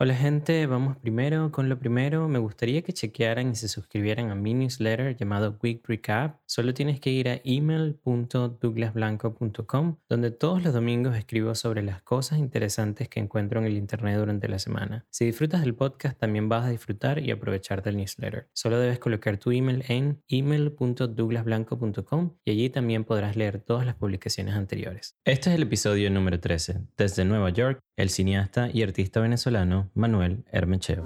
Hola gente, vamos primero con lo primero. Me gustaría que chequearan y se suscribieran a mi newsletter llamado Quick Recap. Solo tienes que ir a email.douglasblanco.com donde todos los domingos escribo sobre las cosas interesantes que encuentro en el internet durante la semana. Si disfrutas del podcast también vas a disfrutar y aprovechar del newsletter. Solo debes colocar tu email en email.douglasblanco.com y allí también podrás leer todas las publicaciones anteriores. Este es el episodio número 13. Desde Nueva York, el cineasta y artista venezolano Manuel Hermecheo.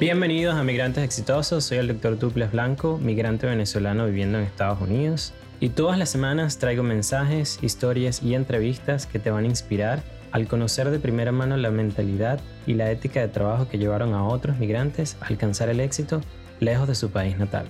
Bienvenidos a Migrantes Exitosos, soy el doctor Duples Blanco, migrante venezolano viviendo en Estados Unidos. Y todas las semanas traigo mensajes, historias y entrevistas que te van a inspirar al conocer de primera mano la mentalidad y la ética de trabajo que llevaron a otros migrantes a alcanzar el éxito lejos de su país natal.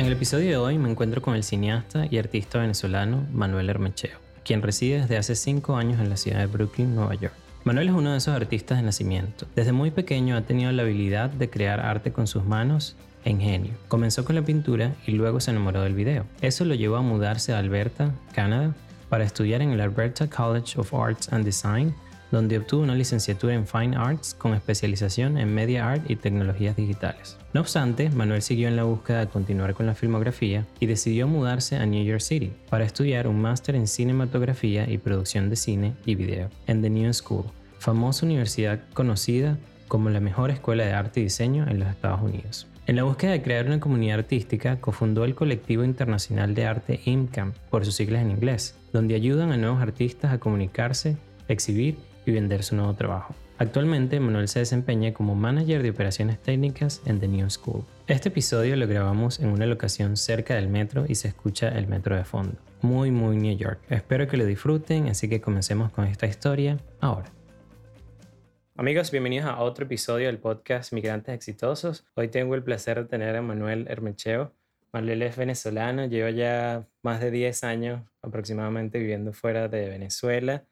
En el episodio de hoy me encuentro con el cineasta y artista venezolano Manuel Hermecheo, quien reside desde hace 5 años en la ciudad de Brooklyn, Nueva York. Manuel es uno de esos artistas de nacimiento. Desde muy pequeño ha tenido la habilidad de crear arte con sus manos e ingenio. Comenzó con la pintura y luego se enamoró del video. Eso lo llevó a mudarse a Alberta, Canadá, para estudiar en el Alberta College of Arts and Design donde obtuvo una licenciatura en Fine Arts con especialización en Media Art y tecnologías digitales. No obstante, Manuel siguió en la búsqueda de continuar con la filmografía y decidió mudarse a New York City para estudiar un máster en cinematografía y producción de cine y video en The New School, famosa universidad conocida como la mejor escuela de arte y diseño en los Estados Unidos. En la búsqueda de crear una comunidad artística, cofundó el colectivo internacional de arte IMCAM, por sus siglas en inglés, donde ayudan a nuevos artistas a comunicarse, exhibir y vender su nuevo trabajo. Actualmente, Manuel se desempeña como manager de operaciones técnicas en The New School. Este episodio lo grabamos en una locación cerca del metro y se escucha el metro de fondo. Muy, muy New York. Espero que lo disfruten, así que comencemos con esta historia ahora. Amigos, bienvenidos a otro episodio del podcast Migrantes Exitosos. Hoy tengo el placer de tener a Manuel Hermecheo. Manuel es venezolano, lleva ya más de 10 años aproximadamente viviendo fuera de Venezuela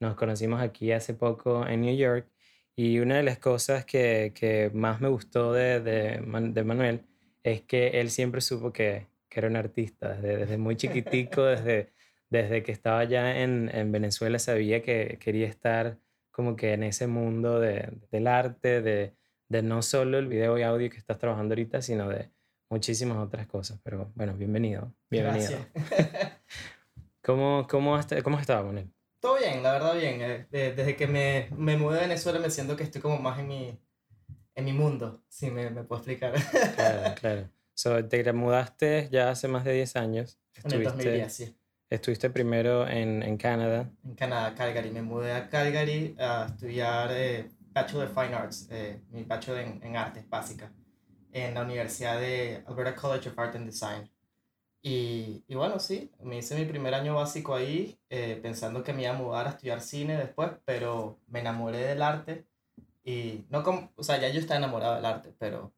nos conocimos aquí hace poco en New York y una de las cosas que, que más me gustó de, de, de, Manuel es que él siempre supo que, que era un artista. Desde, desde muy chiquitico, desde, desde que estaba ya en, en, Venezuela, sabía que quería estar como que en ese mundo de, del arte, de, de no solo el video y audio que estás trabajando ahorita, sino de muchísimas otras cosas. Pero bueno, bienvenido. Bienvenido. Gracias. ¿Cómo, cómo, cómo estaba con él? Todo bien, la verdad bien. Eh, desde que me, me mudé a Venezuela me siento que estoy como más en mi, en mi mundo, si me, me puedo explicar. Claro, claro. So, te mudaste ya hace más de 10 años. Estuviste, en el 2010, sí. Estuviste primero en, en Canadá. En Canadá, Calgary. Me mudé a Calgary a estudiar eh, Bachelor of Fine Arts, eh, mi Bachelor en, en Artes Básicas, en la Universidad de Alberta College of Art and Design. Y, y, bueno, sí, me hice mi primer año básico ahí, eh, pensando que me iba a mudar a estudiar cine después, pero me enamoré del arte y no como, o sea, ya yo estaba enamorado del arte, pero,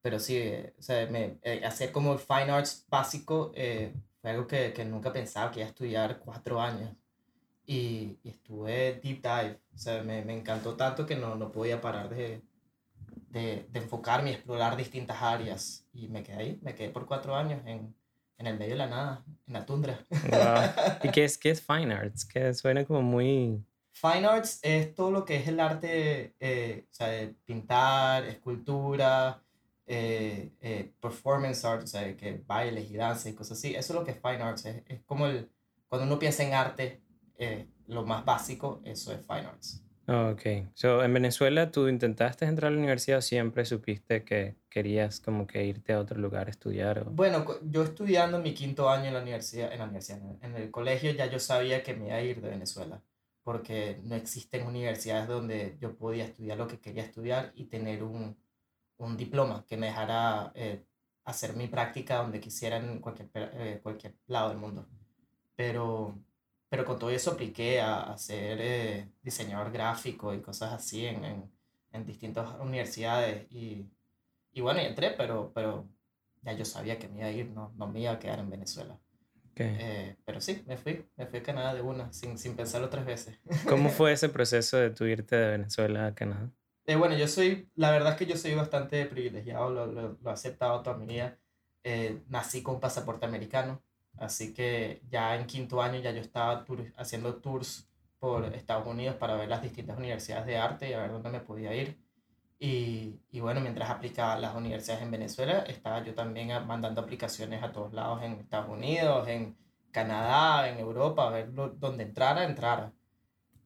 pero sí, eh, o sea, me, eh, hacer como el fine arts básico fue algo que, que, nunca pensaba que iba a estudiar cuatro años. Y, y estuve deep dive, o sea, me, me, encantó tanto que no, no podía parar de, de, de enfocarme y explorar distintas áreas. Y me quedé ahí, me quedé por cuatro años en en el medio de la nada, en la tundra. ¿Y qué es, qué es Fine Arts? Que suena como muy... Fine Arts es todo lo que es el arte, eh, o sea, de pintar, escultura, eh, eh, performance art, o sea, que bailes y danza y cosas así. Eso es lo que es Fine Arts. Es, es como el, cuando uno piensa en arte, lo más básico, eso es Fine Arts. Ok. So, en Venezuela, ¿tú intentaste entrar a la universidad o siempre supiste que querías como que irte a otro lugar a estudiar? O... Bueno, yo estudiando mi quinto año en la universidad, en la universidad, en el colegio, ya yo sabía que me iba a ir de Venezuela, porque no existen universidades donde yo podía estudiar lo que quería estudiar y tener un, un diploma que me dejara eh, hacer mi práctica donde quisiera en cualquier, eh, cualquier lado del mundo. Pero pero con todo eso apliqué a, a ser eh, diseñador gráfico y cosas así en, en, en distintas universidades y, y bueno, y entré, pero, pero ya yo sabía que me iba a ir, no, no me iba a quedar en Venezuela. Eh, pero sí, me fui, me fui a Canadá de una, sin, sin pensarlo tres veces. ¿Cómo fue ese proceso de tu irte de Venezuela a Canadá? Eh, bueno, yo soy, la verdad es que yo soy bastante privilegiado, lo, lo, lo he aceptado toda mi vida. Eh, nací con pasaporte americano, así que ya en quinto año ya yo estaba haciendo tours por Estados Unidos para ver las distintas universidades de arte y a ver dónde me podía ir. Y, y, bueno, mientras aplicaba a las universidades en Venezuela, estaba yo también mandando aplicaciones a todos lados en Estados Unidos, en Canadá, en Europa, a ver dónde entrara, entrara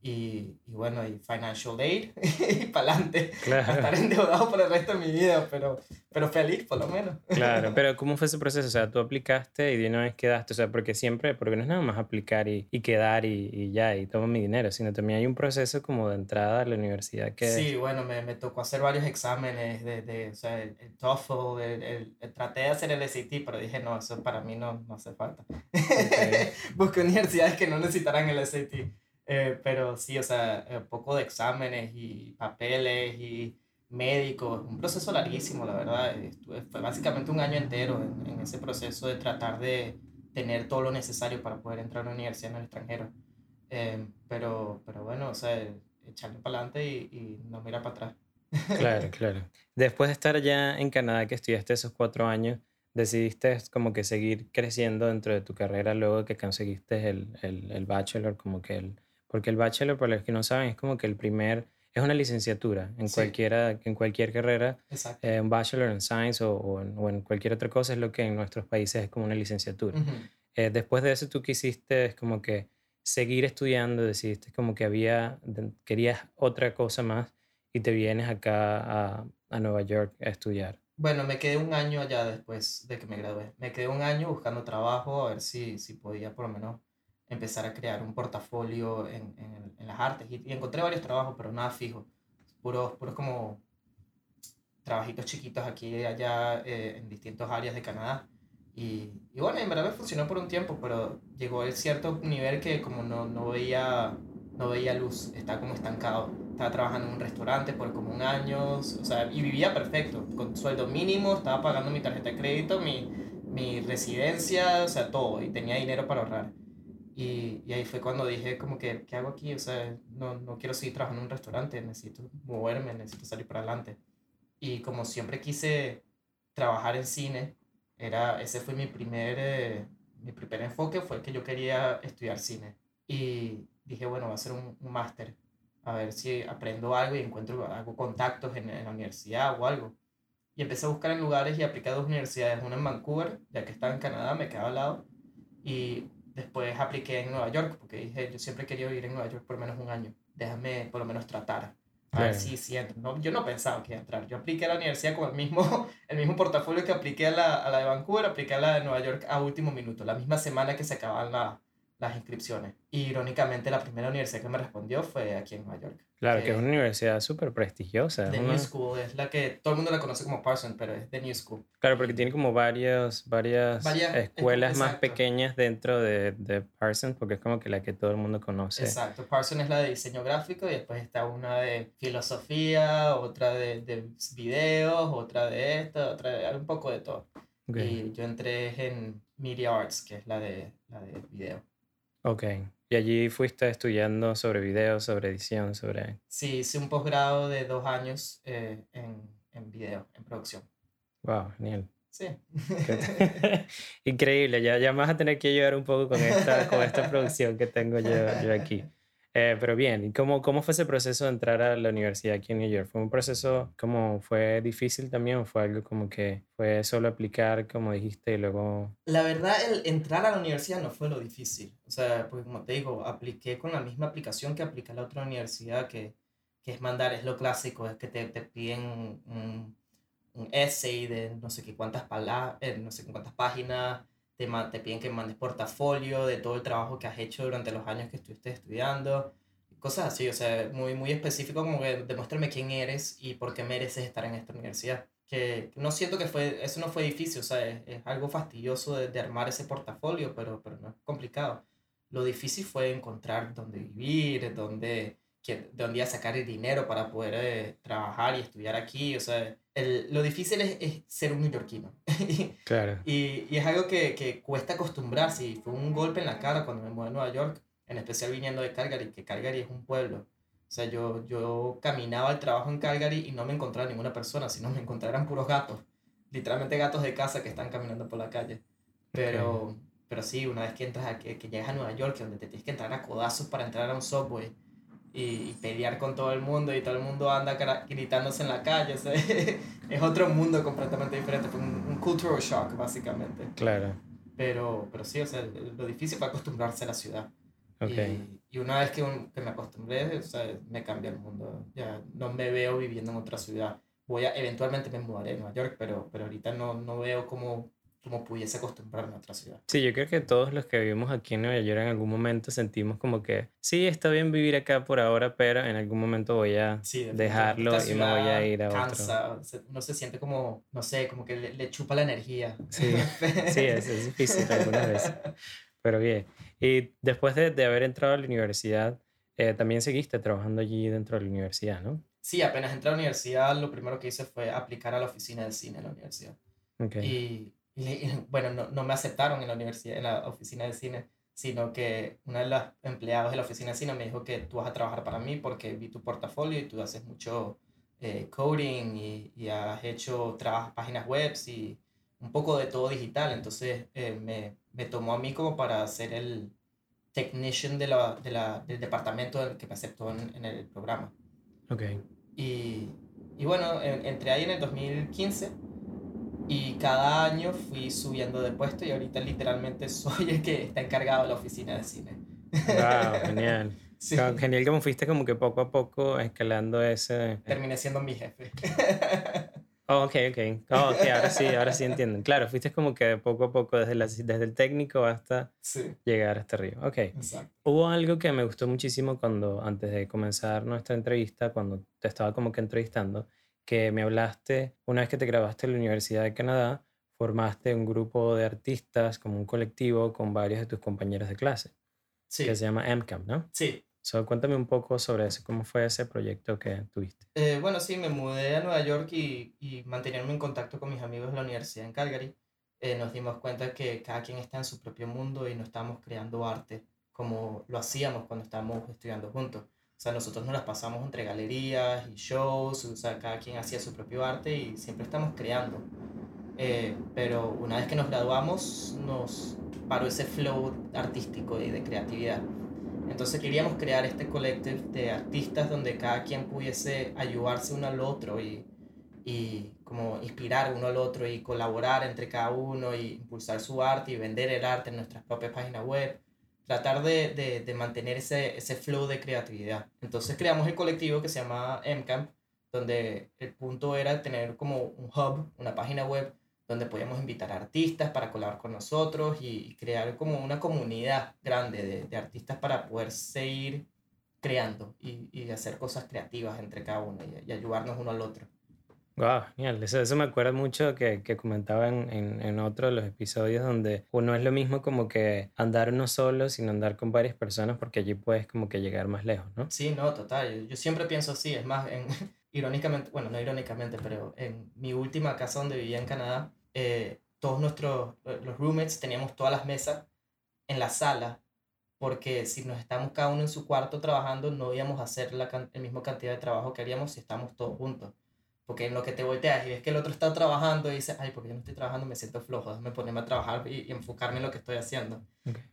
y, y, bueno, y financial aid y para adelante. Claro. Estar endeudado por el resto de mi vida, pero, pero feliz por lo menos. Claro, pero ¿cómo fue ese proceso? O sea, tú aplicaste y de una vez quedaste, o sea, porque siempre, porque no es nada más aplicar y, y quedar y, y, ya, y tomo mi dinero, sino también hay un proceso como de entrada a la universidad que... Sí, bueno, me, me tocó hacer varios exámenes, de, de o sea, el, TOEFL, el, el, traté de hacer el SAT, pero dije, no, eso para mí no, no hace falta. Okay. Busqué universidades que no necesitaran el SAT. Eh, pero sí, o sea, un eh, poco de exámenes y papeles y médicos, un proceso larguísimo, la verdad. fue básicamente un año entero en, en, ese proceso de tratar de tener todo lo necesario para poder entrar a una universidad en el extranjero. Eh, pero, pero bueno, o sea, echarle para adelante y, y no mirar para atrás. Claro, claro. Después de estar ya en Canadá, que estudiaste esos cuatro años, decidiste como que seguir creciendo dentro de tu carrera luego que conseguiste el, el, el bachelor, como que el, porque el bachelor, para los que no saben, es como que el primer, es una licenciatura en, cualquiera, en cualquier carrera. Eh, un bachelor en science o, o, en, o, en, cualquier otra cosa es lo que en nuestros países es como una licenciatura. eh, después de eso, tú quisiste es como que seguir estudiando, decidiste como que había, querías otra cosa más y te vienes acá a, a Nueva York a estudiar. Bueno, me quedé un año allá después de que me gradué. Me quedé un año buscando trabajo, a ver si, si podía por lo menos empezar a crear un portafolio en, en, en las artes. Y, y, encontré varios trabajos, pero nada fijo. Puros, puros como trabajitos chiquitos aquí y allá eh, en distintas áreas de Canadá. Y, y, bueno, en verdad me funcionó por un tiempo, pero llegó el cierto nivel que como no, no, veía, no veía luz, estaba como estancado. Estaba trabajando en un restaurante por como un año, o sea, y vivía perfecto, con sueldo mínimo, estaba pagando mi tarjeta de crédito, mi, mi residencia, o sea, todo, y tenía dinero para ahorrar. Y, y, ahí fue cuando dije como que, ¿qué hago aquí? O sea, no, no quiero seguir trabajando en un restaurante, necesito moverme, necesito salir para adelante. Y como siempre quise trabajar en cine, era, ese fue mi primer, eh, mi primer enfoque, fue que yo quería estudiar cine. Y dije, bueno, voy a hacer un, un máster, a ver si aprendo algo y encuentro, hago contactos en, en, la universidad o algo. Y empecé a buscar en lugares y apliqué a dos universidades, una en Vancouver, ya que estaba en Canadá, me quedaba al lado, y Después apliqué en Nueva York, porque dije, yo siempre he querido vivir en Nueva York por menos un año. Déjame por lo menos tratar. A ver si, si entro. No, yo no pensaba que iba a entrar. Yo apliqué a la universidad con el mismo, el mismo portafolio que apliqué a la, a la de Vancouver, apliqué a la de Nueva York a último minuto, la misma semana que se acababan la, las inscripciones. Y irónicamente la primera universidad que me respondió fue aquí en Nueva York. Claro, que, es una universidad súper prestigiosa. The New School, es la que todo el mundo la conoce como Parsons, pero es The New School. Claro, porque tiene como varias, varias, varias escuelas más pequeñas dentro de, de, Parsons, porque es como que la que todo el mundo conoce. Exacto, Parsons es la de diseño gráfico y después está una de filosofía, otra de, de videos, otra de esto, otra de un poco de todo. Y yo entré en Media Arts, que es la de, la de video. Ok. Y allí fuiste estudiando sobre video, sobre edición, sobre... Sí, hice un posgrado de dos años eh, en, en video, en producción. Wow, genial. Sí. Increíble, ya, ya vas a tener que ayudar un poco con esta, con esta producción que tengo yo, yo aquí. Eh, pero bien, ¿y cómo, cómo fue ese proceso de entrar a la universidad aquí en New York? ¿Fue un proceso como fue difícil también o fue algo como que fue solo aplicar, como dijiste, y luego... La verdad, el entrar a la universidad no fue lo difícil. O sea, pues como te digo, apliqué con la misma aplicación que apliqué a la otra universidad, que, que es mandar, es lo clásico, es que te, te piden un, un essay de no sé qué cuántas palabras, eh, no sé cuántas páginas, te, te piden que mandes portafolio de todo el trabajo que has hecho durante los años que estuviste estudiando, cosas así, o sea, muy, muy específico como que demuéstrame quién eres y por qué mereces estar en esta universidad. Que no siento que fue, eso no fue difícil, o sea, es, es algo fastidioso de, de, armar ese portafolio, pero, pero no es complicado. Lo difícil fue encontrar dónde vivir, dónde, dónde sacar el dinero para poder eh, trabajar y estudiar aquí, o sea, el, lo difícil es, es, ser un neoyorquino. claro. Y, y, es algo que, que, cuesta acostumbrarse. Y fue un golpe en la cara cuando me mudé a Nueva York, en especial viniendo de Calgary, que Calgary es un pueblo. O sea, yo, yo caminaba al trabajo en Calgary y no me encontraba ninguna persona, sino me encontraban puros gatos. Literalmente gatos de casa que están caminando por la calle. Pero, pero sí, una vez que entras a, que, que llegas a Nueva York, donde te tienes que entrar a codazos para entrar a un subway y, y pelear con todo el mundo y todo el mundo anda gritándose en la calle, o sea, es otro mundo completamente diferente. Fue un, un cultural shock, básicamente. Claro. Pero, pero sí, o sea, lo difícil fue acostumbrarse a la ciudad. Ok. Y, y una vez que, un- que me acostumbré, o sea, me cambió el mundo. Ya no me veo viviendo en otra ciudad. Voy a, eventualmente me mudaré a Nueva York, pero, pero ahorita no, no veo cómo, cómo pudiese acostumbrarme a otra ciudad. Sí, yo creo que todos los que vivimos aquí en Nueva York en algún momento sentimos como que sí, está bien vivir acá por ahora, pero en algún momento voy a Sí, dejarlo y me voy a ir a otro. cansa, se- uno se siente como, no sé, como que le, le chupa la energía. Sí, sí, es, es difícil algunas veces, pero bien. Y después de, de haber entrado a la universidad, eh, también seguiste trabajando allí dentro de la universidad, ¿no? Sí, apenas entré a la universidad, lo primero que hice fue aplicar a la oficina de cine en la universidad. Ok. Y, y le- y, bueno, no, no me aceptaron en la universidad, en la oficina de cine, sino que una de las empleados de la oficina de cine me dijo que tú vas a trabajar para mí porque vi tu portafolio y tú haces mucho eh, coding y, y has hecho trabajas páginas web y un poco de todo digital. Entonces eh, me, me tomó a mí como para ser el technician de la, de la, del departamento del que me aceptó en, en el programa. Ok. Y, y bueno, en- entré ahí en el 2015 y cada año fui subiendo de puesto y ahorita literalmente soy el que está encargado de la oficina de cine. Wow, genial. Sí, Genial como fuiste como que poco a poco escalando ese... terminé siendo mi jefe. Oh, ok, ok. Oh, ok, ahora sí, ahora sí entienden. Claro, fuiste como que poco a poco desde, la- desde el técnico hasta Sí, llegar hasta arriba. Ok. exacto. Hubo algo que me gustó muchísimo cuando, antes de comenzar nuestra entrevista, cuando te estaba como que entrevistando, que me hablaste, una vez que te graduaste en la Universidad de Canadá, formaste un grupo de artistas, como un colectivo con varios de tus compañeros de clase, Sí, que se llama MCAMP, ¿no? sí. So, cuéntame un poco sobre eso, cómo fue ese proyecto que tuviste. Eh, bueno, sí, me mudé a Nueva York y, y mantenerme en contacto con mis amigos de la universidad en Calgary. eh, nos dimos cuenta que cada quien está en su propio mundo y no estamos creando arte como lo hacíamos cuando estábamos estudiando juntos. O sea, nosotros nos las pasamos entre galerías y shows, o sea, cada quien hacía su propio arte y siempre estamos creando. Eh, pero una vez que nos graduamos, nos paró ese flow artístico y de creatividad. Entonces queríamos crear este collective de artistas donde cada quien pudiese ayudarse uno al otro y, y como inspirar uno al otro y colaborar entre cada uno y impulsar su arte y vender el arte en nuestras propias páginas web. Tratar de, de, de mantener ese, ese flow de creatividad. Entonces creamos el colectivo que se llama MCamp, donde el punto era tener como un hub, una página web donde podíamos invitar a artistas para colaborar con nosotros y, y crear como una comunidad grande de, de artistas para poder seguir creando y, y hacer cosas creativas entre cada uno y, y ayudarnos uno al otro. Wow, genial. Eso, eso me acuerda mucho que, que comentaba en, en, en otro de los episodios donde uno es lo mismo como que andar uno solo, sino andar con varias personas porque allí puedes como que llegar más lejos, ¿no? Sí, no, total. Yo, siempre pienso así. Es más, en, irónicamente, bueno, no irónicamente, pero en mi última casa donde vivía en Canadá, eh, todos nuestros, eh, los roommates teníamos todas las mesas en la sala porque si nos estamos cada uno en su cuarto trabajando, no íbamos a hacer la, el mismo cantidad de trabajo que haríamos si estamos todos juntos. Porque en lo que te volteas y ves que el otro está trabajando y dices, ay, porque yo no estoy trabajando, me siento flojo, déjame ponerme a trabajar y, y enfocarme en lo que estoy haciendo.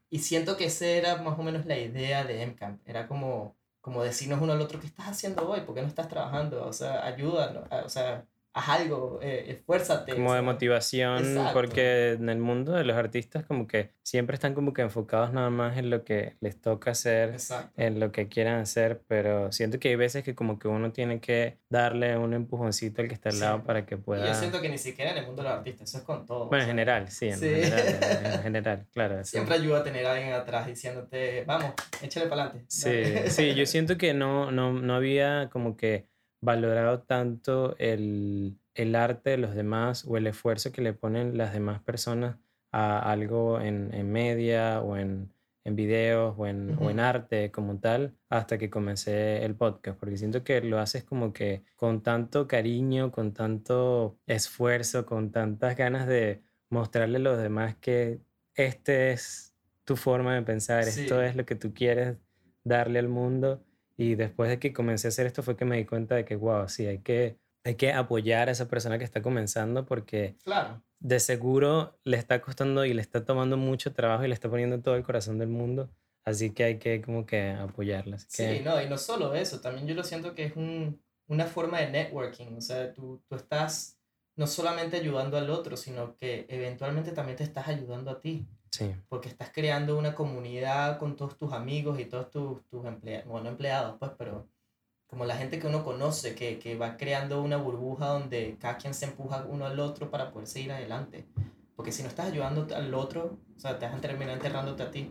Y siento que esa era más o menos la idea de MCamp. Era como, como decirnos uno al otro, ¿qué estás haciendo hoy? ¿Por qué no estás trabajando? O sea, ayúdanos, a- o sea, haz algo, eh, esfuérzate. Como de motivación, Exacto. porque en el mundo de los artistas como que siempre están como que enfocados nada más en lo que les toca hacer, Exacto. en lo que quieran hacer, pero siento que hay veces que como que uno tiene que darle un empujoncito al que está al Sí. lado para que Y pueda... yo siento que ni siquiera en el mundo de los artistas, eso es con todo. Bueno, en general, sí, en Sí. general, en general, claro. Siempre ayuda a tener a alguien atrás diciéndote, vamos, échale para adelante. Sí, sí, yo siento que no, no, no había como que valorado tanto el, el arte de los demás o el esfuerzo que le ponen las demás personas a algo en, en media o en, en videos o en, o en arte como tal hasta que comencé el podcast, porque siento que lo haces como que con tanto cariño, con tanto esfuerzo, con tantas ganas de mostrarle a los demás que este es tu forma de pensar, Sí. esto es lo que tú quieres darle al mundo Y después de que comencé a hacer esto fue que me di cuenta de que, wow, sí, hay que, hay que apoyar a esa persona que está comenzando porque Claro. de seguro le está costando y le está tomando mucho trabajo y le está poniendo todo el corazón del mundo. Así que hay que como que apoyarla. Así Sí, que, no, y no solo eso, también yo lo siento que es un, una forma de networking, o sea, tú, tú estás no solamente ayudando al otro, sino que eventualmente también te estás ayudando a ti, sí, porque estás creando una comunidad con todos tus amigos y todos tus, tus empleados, bueno, no empleados, pues, pero como la gente que uno conoce, que, que va creando una burbuja donde cada quien se empuja uno al otro para poder seguir adelante. Porque si no estás ayudando al otro, o sea, te vas a terminar enterrándote a ti.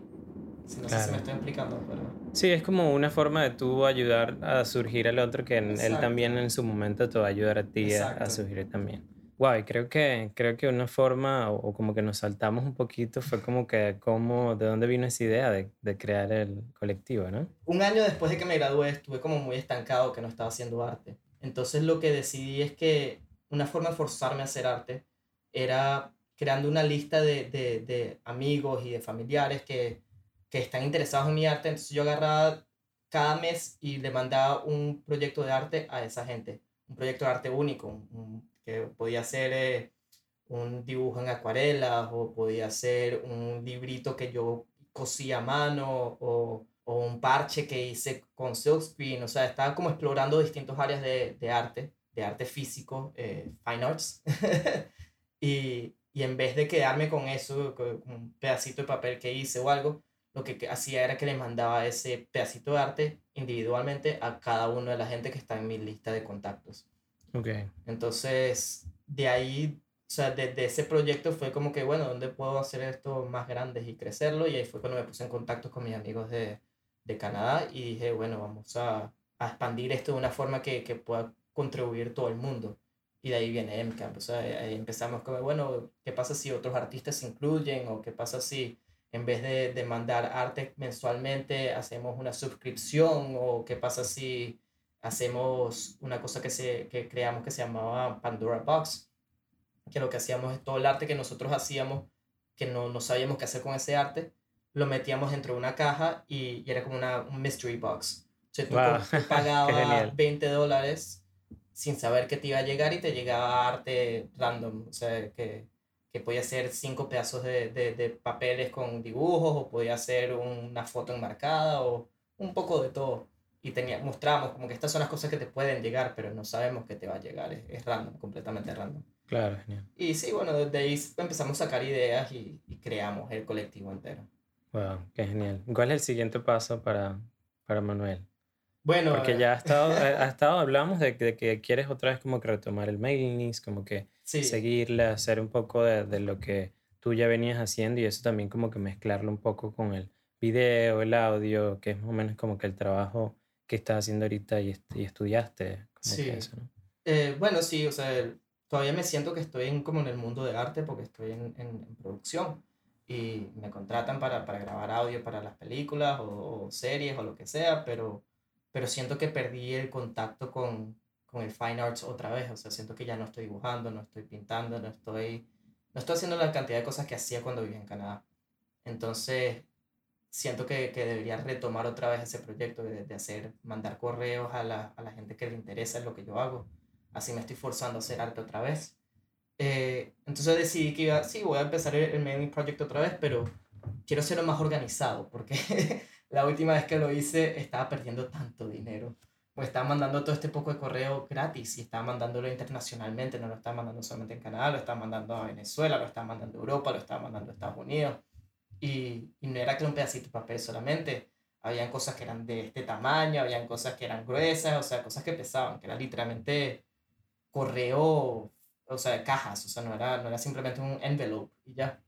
Si no sé si Claro. me estoy explicando, pero... Sí, es como una forma de tú ayudar a surgir al otro que en- él Exacto. también en su momento te va a ayudar a ti a, a Exacto. surgir también. Wow, y creo que, creo que una forma, o, o como que nos saltamos un poquito, fue como que cómo, de dónde vino esa idea de, de crear el colectivo, ¿no? un año después de que me gradué estuve como muy estancado que no estaba haciendo arte. Entonces lo que decidí es que una forma de forzarme a hacer arte era creando una lista de, de, de amigos y de familiares que, que están interesados en mi arte. Entonces yo agarraba cada mes y le mandaba un proyecto de arte a esa gente. Un proyecto de arte único, un- que podía ser eh, un dibujo en acuarelas o podía ser un librito que yo cosía a mano o, o un parche que hice con silkscreen. O sea, estaba como explorando distintas áreas de, de arte, de arte físico, eh, fine arts. y, y en vez de quedarme con eso, con un pedacito de papel que hice o algo, lo que hacía era que le mandaba ese pedacito de arte individualmente a cada uno de la gente que está en mi lista de contactos. Ok, Entonces, de ahí, o sea, desde ese proyecto fue como que, bueno, ¿dónde puedo hacer esto más grande y crecerlo? Y ahí fue cuando me puse en contacto con mis amigos de, de Canadá y dije, bueno, vamos a, a expandir esto de una forma que, que pueda contribuir todo el mundo. Y de ahí viene MCAMP, o sea, ahí empezamos como, bueno, ¿qué pasa si otros artistas se incluyen? ¿O qué pasa si en vez de, de mandar arte mensualmente hacemos una suscripción? ¿O qué pasa si hacemos una cosa que, se, que creamos que se llamaba Pandora Box, que lo que hacíamos es todo el arte que nosotros hacíamos, que no, no sabíamos qué hacer con ese arte, lo metíamos dentro de una caja y, y era como una, un mystery box. O sea, tú, Wow, tú pagabas genial. 20 dólares sin saber que te iba a llegar y te llegaba arte random, o sea, que, que podía ser cinco pedazos de, de, de papeles con dibujos o podía ser una foto enmarcada o un poco de todo y tenía, mostramos como que estas son las cosas que te pueden llegar, pero no sabemos que te va a llegar, es, es random, completamente random. claro, genial. Y sí, bueno, desde ahí empezamos a sacar ideas y, y creamos el colectivo entero. Wow, qué genial. ¿Cuál es el siguiente paso para, para Manuel? Bueno, Porque eh, ya ha estado, ha estado hablamos de, de que quieres otra vez como que retomar el mailing list, como que sí, seguirle, hacer un poco de, de lo que tú ya venías haciendo y eso también como que mezclarlo un poco con el video, el audio, que es más o menos como que el trabajo que estás haciendo ahorita y, y estudiaste, Sí. eso, ¿no? Eh, bueno, sí, o sea, todavía me siento que estoy en, como en el mundo del arte porque estoy en, en, en producción y me contratan para, para grabar audio para las películas o, o series o lo que sea, pero, pero siento que perdí el contacto con, con el fine arts otra vez, o sea, siento que ya no estoy dibujando, no estoy pintando, no estoy, no estoy haciendo la cantidad de cosas que hacía cuando vivía en Canadá. Entonces, siento que, que debería retomar otra vez ese proyecto de, de hacer, mandar correos a la, a la gente que le interesa lo que yo hago. Así me estoy forzando a hacer arte otra vez. Eh, entonces decidí que iba, sí, voy a empezar el, el mailing project otra vez, pero quiero hacerlo más organizado, porque la última vez que lo hice estaba perdiendo tanto dinero. Pues estaba mandando todo este poco de correo gratis y estaba mandándolo internacionalmente, no lo estaba mandando solamente en Canadá, lo estaba mandando a Venezuela, lo estaba mandando a Europa, lo estaba mandando a Estados Unidos. Y, y no era que un pedacito de papel solamente, habían cosas que eran de este tamaño, habían cosas que eran gruesas, o sea, cosas que pesaban, que era literalmente correo, o sea, cajas, o sea, no era, no era simplemente un envelope y ya.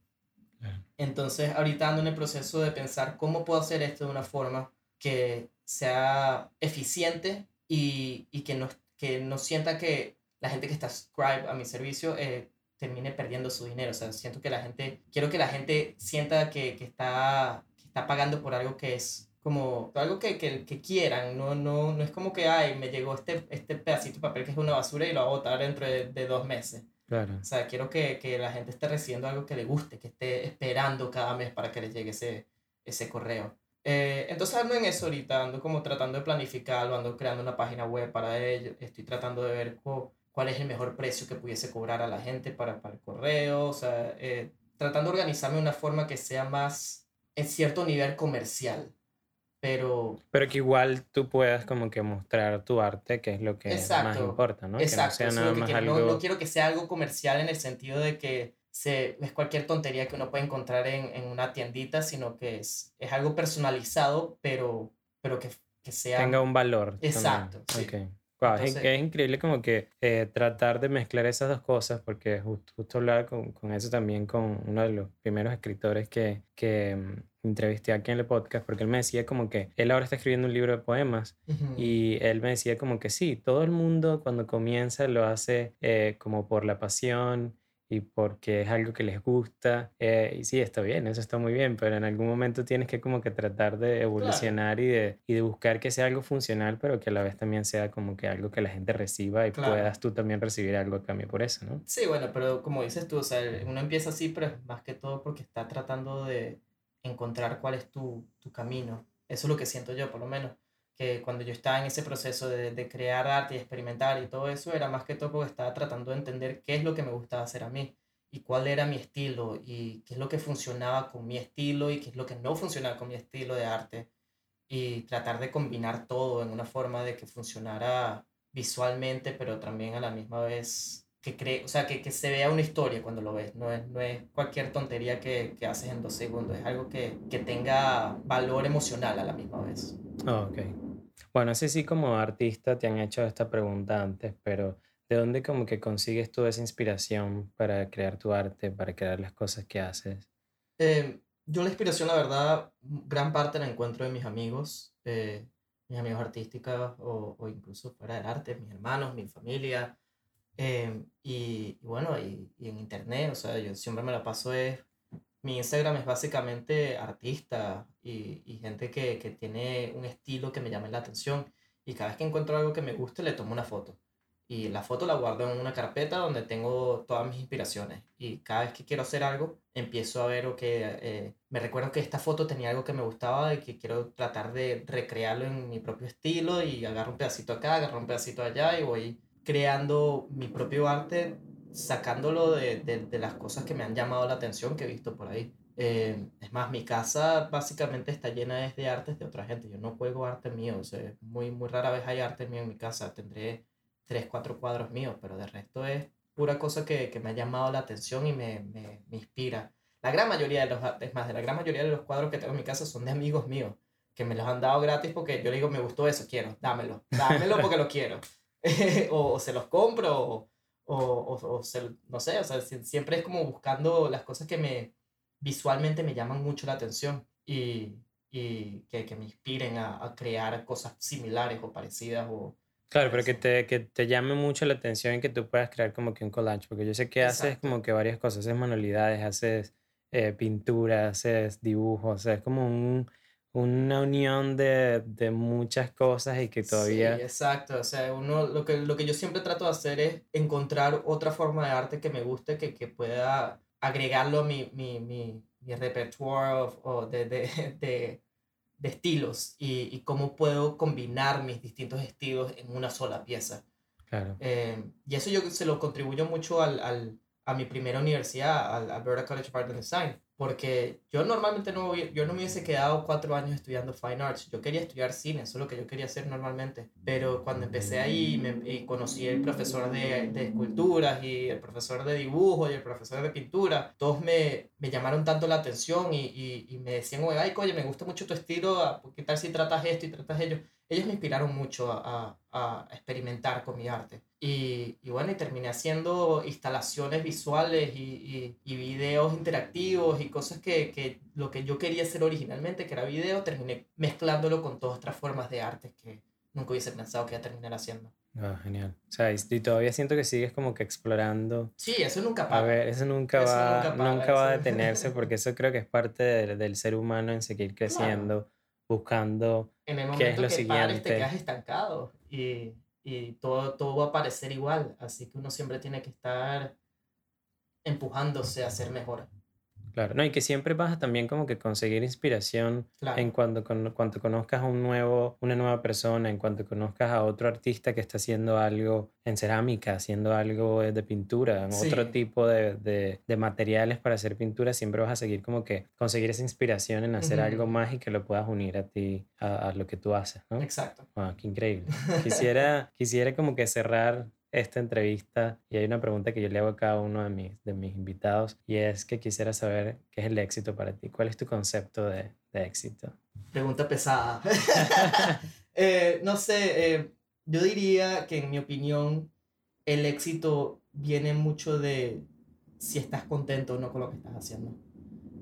Entonces, ahorita ando en el proceso de pensar cómo puedo hacer esto de una forma que sea eficiente y, y que, no, que no sienta que la gente que está subscribe a mi servicio eh, termine perdiendo su dinero. O sea, siento que la gente, quiero que la gente sienta que, que, está, que está pagando por algo que es como algo que, que, que quieran, no, no, no es como que, ay, me llegó este, este pedacito de papel que es una basura y lo voy a botar dentro de, de dos meses. Claro. O sea, quiero que, que la gente esté recibiendo algo que le guste, que esté esperando cada mes para que le llegue ese, ese correo. Eh, entonces ando en eso ahorita, ando como tratando de planificarlo, ando creando una página web para ello, estoy tratando de ver cuál es el mejor precio que pudiese cobrar a la gente para, para el correo, o sea, eh, tratando de organizarme de una forma que sea más en cierto nivel comercial, pero... Pero que igual tú puedas como que mostrar tu arte, que es lo que más importa, ¿no? Exacto, que no, sea nada más algo... no, quiero que sea algo comercial en el sentido de que se, es cualquier tontería que uno puede encontrar en, en una tiendita, sino que es, es algo personalizado, pero, pero que, que sea... Tenga un valor. Exacto. Sí. Es, increíble como que eh, tratar de mezclar esas dos cosas, porque justo, justo hablaba con, con, eso también con uno de los primeros escritores que, que mm, entrevisté aquí en el podcast, porque él me decía como que él ahora está escribiendo un libro de poemas y él me decía como que sí, todo el mundo cuando comienza lo hace eh, como por la pasión y porque es algo que les gusta. Eh, y sí, está bien, eso está muy bien, pero en algún momento tienes que como que tratar de evolucionar y, de, y de buscar que sea algo funcional, pero que a la vez también sea como que algo que la gente reciba y puedas tú también recibir algo a cambio por eso, ¿no? Sí, bueno, pero como dices tú, o sea, uno empieza así, pero es más que todo porque está tratando de encontrar cuál es tu, tu camino. Eso es lo que siento yo, por lo menos que cuando yo estaba en ese proceso de, de, crear arte y experimentar y todo eso, era más que todo porque estaba tratando de entender qué es lo que me gustaba hacer a mí y cuál era mi estilo y qué es lo que funcionaba con mi estilo y qué es lo que no funcionaba con mi estilo de arte y tratar de combinar todo en una forma de que funcionara visualmente, pero también a la misma vez que cree, o sea, que, que se vea una historia cuando lo ves, no es, no es cualquier tontería que, que haces en dos segundos, es algo que, que tenga valor emocional a la misma vez. Oh, ok. Bueno, sé sí como artista te han hecho esta pregunta antes, pero ¿de dónde como que consigues tú esa inspiración para crear tu arte, para crear las cosas que haces? Em, yo la inspiración, la verdad, gran parte la encuentro en mis amigos, eh, mis amigos artísticos o, o, incluso fuera del arte, mis hermanos, mi familia. Em, y, y, bueno, y, y, en internet, o sea, yo siempre me la paso es mi Instagram es básicamente artista y, y gente que, que, tiene un estilo que me llame la atención. Y cada vez que encuentro algo que me guste, le tomo una foto. Y la foto la guardo en una carpeta donde tengo todas mis inspiraciones. Y cada vez que quiero hacer algo, empiezo a ver o que eh, me recuerdo que esta foto tenía algo que me gustaba y que quiero tratar de recrearlo en mi propio estilo. Y agarro un pedacito acá, agarro un pedacito allá y voy creando mi propio arte sacándolo de, de, de, las cosas que me han llamado la atención que he visto por ahí. Eh, es más, mi casa básicamente está llena de artes de otra gente. Yo no juego arte mío, o sea, muy, muy rara vez hay arte mío en mi casa. Tendré tres, cuatro cuadros míos, pero de resto es pura cosa que, que me ha llamado la atención y me, me, me, inspira. La gran mayoría de los, es más, de la gran mayoría de los cuadros que tengo en mi casa son de amigos míos, que me los han dado gratis porque yo le digo, me gustó eso, quiero, dámelo, dámelo porque lo quiero. o, o, se los compro o, o, o, no sé, o sea, siempre es como buscando las cosas que me visualmente me llaman mucho la atención y, y que, que, me inspiren a, a, crear cosas similares o parecidas o... Claro, pero que te, que te llame mucho la atención y que tú puedas crear como que un collage, porque yo sé que haces como que varias cosas, haces manualidades, haces eh, pintura, haces dibujos, o sea, es como un, una unión de, de, muchas cosas y que todavía... Sí, exacto. O sea, uno, lo, que, lo que yo siempre trato de hacer es encontrar otra forma de arte que me guste, que, que pueda agregarlo a mi, mi, mi, mi repertoire o de, de, de, de, estilos y, y, cómo puedo combinar mis distintos estilos en una sola pieza. Claro. Eh, y eso yo se lo contribuyo mucho al, al, a mi primera universidad, al Alberta College of Art and Design porque yo normalmente no, yo no me hubiese quedado cuatro años estudiando Fine Arts, yo quería estudiar cine, eso es lo que yo quería hacer normalmente, pero cuando empecé ahí me, y conocí el profesor de, de, esculturas y el profesor de dibujo y el profesor de pintura, todos me, me llamaron tanto la atención y, y, y me decían, oye, oye, me gusta mucho tu estilo, ¿qué tal si tratas esto y tratas ello? Ellos me inspiraron mucho a, a, a experimentar con mi arte. Y, y, bueno, y terminé haciendo instalaciones visuales y, y, y, videos interactivos y cosas que, que lo que yo quería hacer originalmente, que era video, terminé mezclándolo con todas otras formas de arte que nunca hubiese pensado que iba a terminar haciendo. Ah, genial. O sea, y todavía siento que sigues como que explorando. Sí, eso nunca para. A ver, eso nunca eso va, nunca, para, nunca va a detenerse porque eso creo que es parte del, del ser humano en seguir creciendo, claro. Buscando en el momento qué es lo que siguiente. Pares, te quedas estancado y y todo, todo va a parecer igual, así que uno siempre tiene que estar empujándose a ser mejor. Claro, no, y que siempre vas a también como que conseguir inspiración en cuanto, con, cuanto conozcas a un nuevo, una nueva persona, en cuanto conozcas a otro artista que está haciendo algo en cerámica, haciendo algo de pintura, en otro tipo de, de, de, materiales para hacer pintura, siempre vas a seguir como que conseguir esa inspiración en hacer algo más y que lo puedas unir a ti, a, lo que tú haces, ¿no? Exacto. Wow, qué increíble. Quisiera, quisiera como que cerrar esta entrevista y hay una pregunta que yo le hago a cada uno de mis, de mis invitados y es que quisiera saber qué es el éxito para ti. ¿Cuál es tu concepto de, de éxito? Pregunta pesada. Eh, no sé, eh, yo diría que en mi opinión el éxito viene mucho de si estás contento o no con lo que estás haciendo.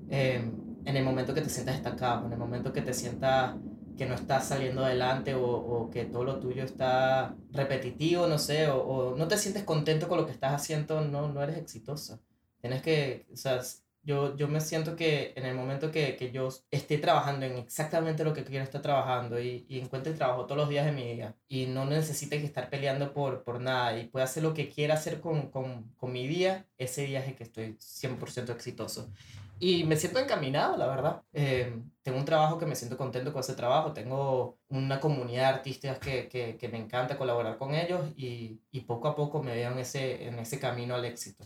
Em, en el momento que te sientas estancado, en el momento que te sientas que no estás saliendo adelante o, o, que todo lo tuyo está repetitivo, no sé, o, o, no te sientes contento con lo que estás haciendo, no, no eres exitoso. Tienes que, o sea, yo, yo me siento que en el momento que, que yo esté trabajando en exactamente lo que quiero estar trabajando y, y encuentre trabajo todos los días de mi vida y no necesite estar peleando por, por nada y pueda hacer lo que quiera hacer con, con, con mi día, ese día es el que estoy 100% exitoso. Y me siento encaminado, la verdad. Eh, tengo un trabajo que me siento contento con ese trabajo. Tengo una comunidad de artistas que, que, que me encanta colaborar con ellos y, y, poco a poco me veo en ese, en ese camino al éxito.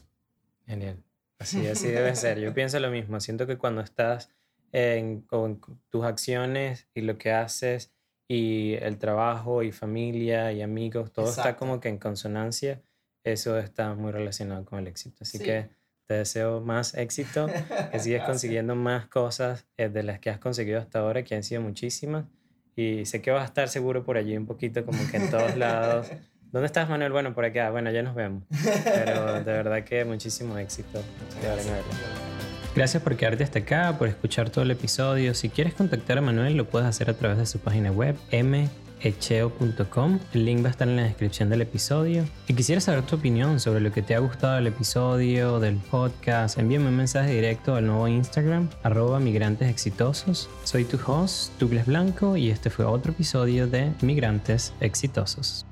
Genial. Así, así debe ser. Yo pienso lo mismo. Siento que cuando estás en, con tus acciones y lo que haces y el trabajo y familia y amigos, todo está como que en consonancia. Eso está muy relacionado con el éxito. Así que te deseo más éxito, que sigas consiguiendo más cosas eh, de las que has conseguido hasta ahora, que han sido muchísimas. Y sé que vas a estar seguro por allí un poquito, como que en todos lados. ¿Dónde estás, Manuel? Bueno, por acá. Bueno, ya nos vemos. Pero de verdad que muchísimo éxito. Gracias por quedarte hasta acá, por escuchar todo el episodio. Si quieres contactar a Manuel, lo puedes hacer a través de su página web, m El link va a estar en la descripción del episodio. Y quisiera saber tu opinión sobre lo que te ha gustado del episodio, del podcast. Envíame un mensaje directo al nuevo Instagram, arroba migrantes exitosos. Soy tu host, Douglas Blanco, y este fue otro episodio de Migrantes Exitosos.